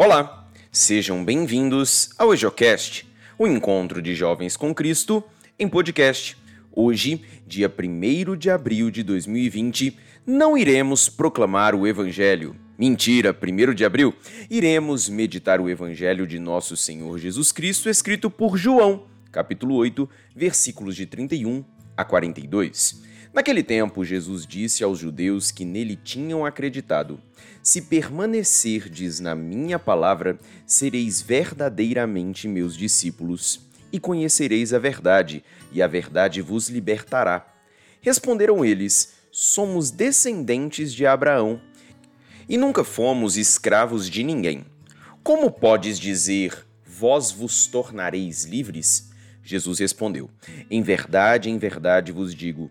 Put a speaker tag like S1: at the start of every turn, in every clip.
S1: Olá, sejam bem-vindos ao EjoCast, o encontro de jovens com Cristo em podcast. Hoje, dia 1 de abril de 2020, não iremos proclamar o Evangelho. Mentira, 1 de abril, iremos meditar o Evangelho de nosso Senhor Jesus Cristo, escrito por João, capítulo 8, versículos de 31 a 42. Naquele tempo, Jesus disse aos judeus que nele tinham acreditado: Se permanecerdes na minha palavra, sereis verdadeiramente meus discípulos, e conhecereis a verdade, e a verdade vos libertará. Responderam eles: Somos descendentes de Abraão e nunca fomos escravos de ninguém. Como podes dizer: Vós vos tornareis livres? Jesus respondeu: Em verdade, em verdade vos digo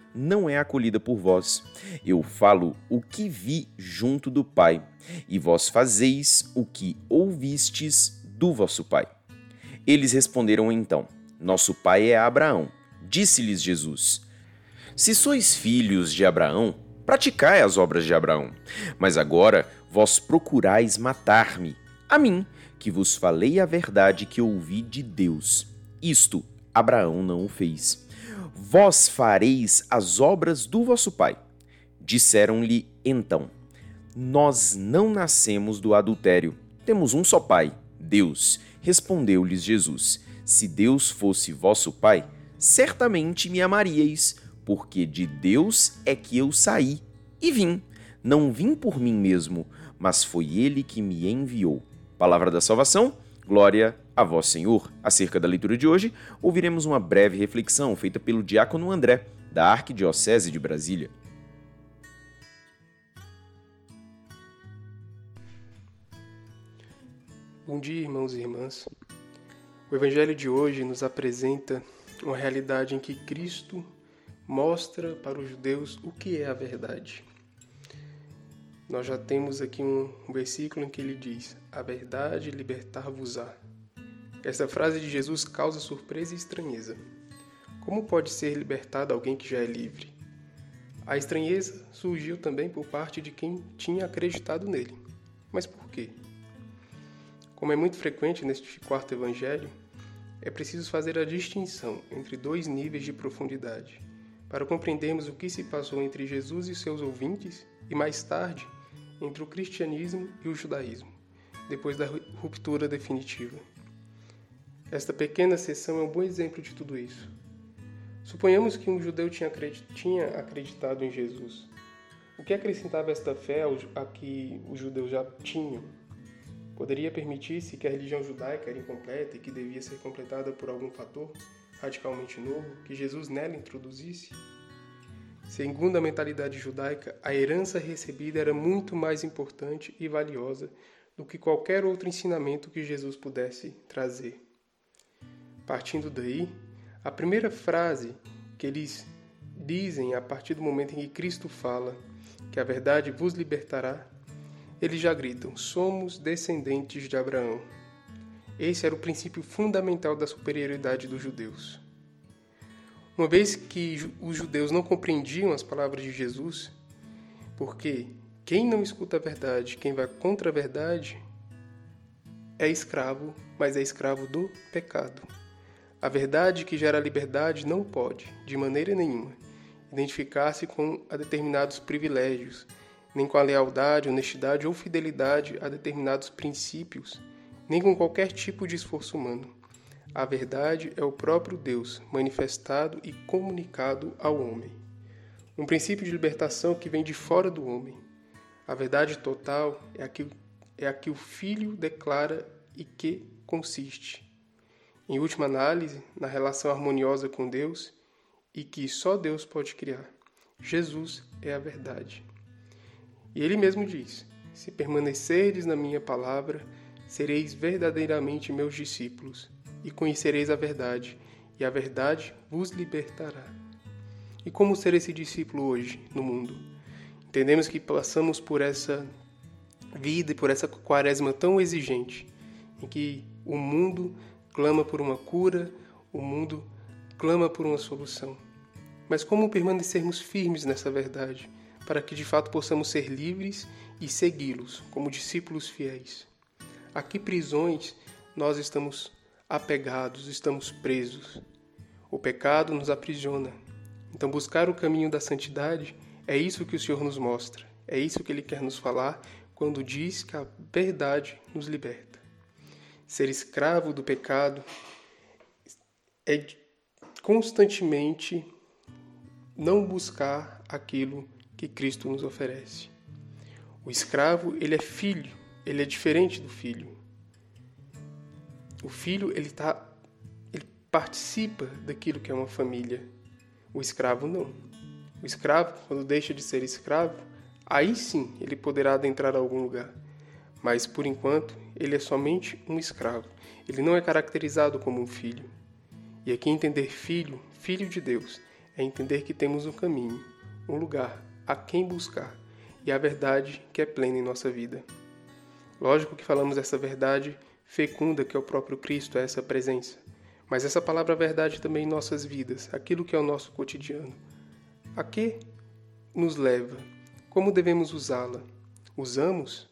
S1: não é acolhida por vós. Eu falo o que vi junto do Pai, e vós fazeis o que ouvistes do vosso Pai. Eles responderam então: Nosso pai é Abraão. Disse-lhes Jesus: Se sois filhos de Abraão, praticai as obras de Abraão. Mas agora vós procurais matar-me, a mim, que vos falei a verdade que ouvi de Deus. Isto Abraão não o fez Vós fareis as obras do vosso pai. Disseram-lhe então: Nós não nascemos do adultério. Temos um só pai, Deus. Respondeu-lhes Jesus: Se Deus fosse vosso pai, certamente me amaríeis, porque de Deus é que eu saí e vim. Não vim por mim mesmo, mas foi ele que me enviou. Palavra da salvação, glória a vós, Senhor. Acerca da leitura de hoje, ouviremos uma breve reflexão feita pelo diácono André, da Arquidiocese de Brasília.
S2: Bom dia, irmãos e irmãs. O Evangelho de hoje nos apresenta uma realidade em que Cristo mostra para os judeus o que é a verdade. Nós já temos aqui um versículo em que ele diz: A verdade libertar-vos-á. Essa frase de Jesus causa surpresa e estranheza. Como pode ser libertado alguém que já é livre? A estranheza surgiu também por parte de quem tinha acreditado nele. Mas por quê? Como é muito frequente neste quarto evangelho, é preciso fazer a distinção entre dois níveis de profundidade, para compreendermos o que se passou entre Jesus e seus ouvintes e mais tarde entre o cristianismo e o judaísmo, depois da ruptura definitiva. Esta pequena sessão é um bom exemplo de tudo isso. Suponhamos que um judeu tinha acreditado em Jesus. O que acrescentava esta fé a que os judeus já tinham? Poderia permitir-se que a religião judaica era incompleta e que devia ser completada por algum fator radicalmente novo que Jesus nela introduzisse? Segundo a mentalidade judaica, a herança recebida era muito mais importante e valiosa do que qualquer outro ensinamento que Jesus pudesse trazer. Partindo daí, a primeira frase que eles dizem a partir do momento em que Cristo fala que a verdade vos libertará, eles já gritam: somos descendentes de Abraão. Esse era o princípio fundamental da superioridade dos judeus. Uma vez que os judeus não compreendiam as palavras de Jesus, porque quem não escuta a verdade, quem vai contra a verdade, é escravo, mas é escravo do pecado. A verdade que gera liberdade não pode, de maneira nenhuma, identificar-se com a determinados privilégios, nem com a lealdade, honestidade ou fidelidade a determinados princípios, nem com qualquer tipo de esforço humano. A verdade é o próprio Deus manifestado e comunicado ao homem. Um princípio de libertação que vem de fora do homem. A verdade total é a que, é a que o Filho declara e que consiste em última análise, na relação harmoniosa com Deus e que só Deus pode criar. Jesus é a verdade. E ele mesmo diz: Se permanecerdes na minha palavra, sereis verdadeiramente meus discípulos, e conhecereis a verdade, e a verdade vos libertará. E como ser esse discípulo hoje no mundo? Entendemos que passamos por essa vida e por essa quaresma tão exigente, em que o mundo clama por uma cura, o mundo clama por uma solução. Mas como permanecermos firmes nessa verdade, para que de fato possamos ser livres e segui-los como discípulos fiéis? A que prisões nós estamos apegados, estamos presos? O pecado nos aprisiona. Então, buscar o caminho da santidade é isso que o Senhor nos mostra, é isso que Ele quer nos falar quando diz que a verdade nos liberta. Ser escravo do pecado é constantemente não buscar aquilo que Cristo nos oferece. O escravo, ele é filho, ele é diferente do filho. O filho, ele tá participa daquilo que é uma família. O escravo não. O escravo, quando deixa de ser escravo, aí sim ele poderá adentrar a algum lugar. Mas por enquanto, ele é somente um escravo. Ele não é caracterizado como um filho. E aqui entender filho, filho de Deus, é entender que temos um caminho, um lugar a quem buscar e a verdade que é plena em nossa vida. Lógico que falamos essa verdade fecunda que é o próprio Cristo, é essa presença. Mas essa palavra é verdade também em nossas vidas, aquilo que é o nosso cotidiano. A que nos leva? Como devemos usá-la? Usamos?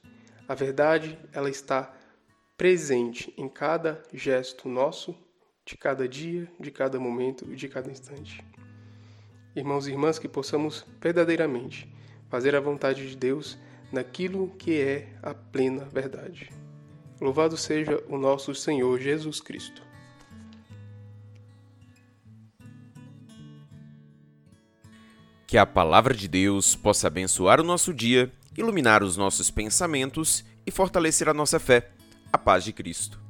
S2: A verdade, ela está presente em cada gesto nosso, de cada dia, de cada momento e de cada instante. Irmãos e irmãs, que possamos verdadeiramente fazer a vontade de Deus naquilo que é a plena verdade. Louvado seja o nosso Senhor Jesus Cristo.
S1: Que a palavra de Deus possa abençoar o nosso dia, iluminar os nossos pensamentos e fortalecer a nossa fé. A paz de Cristo.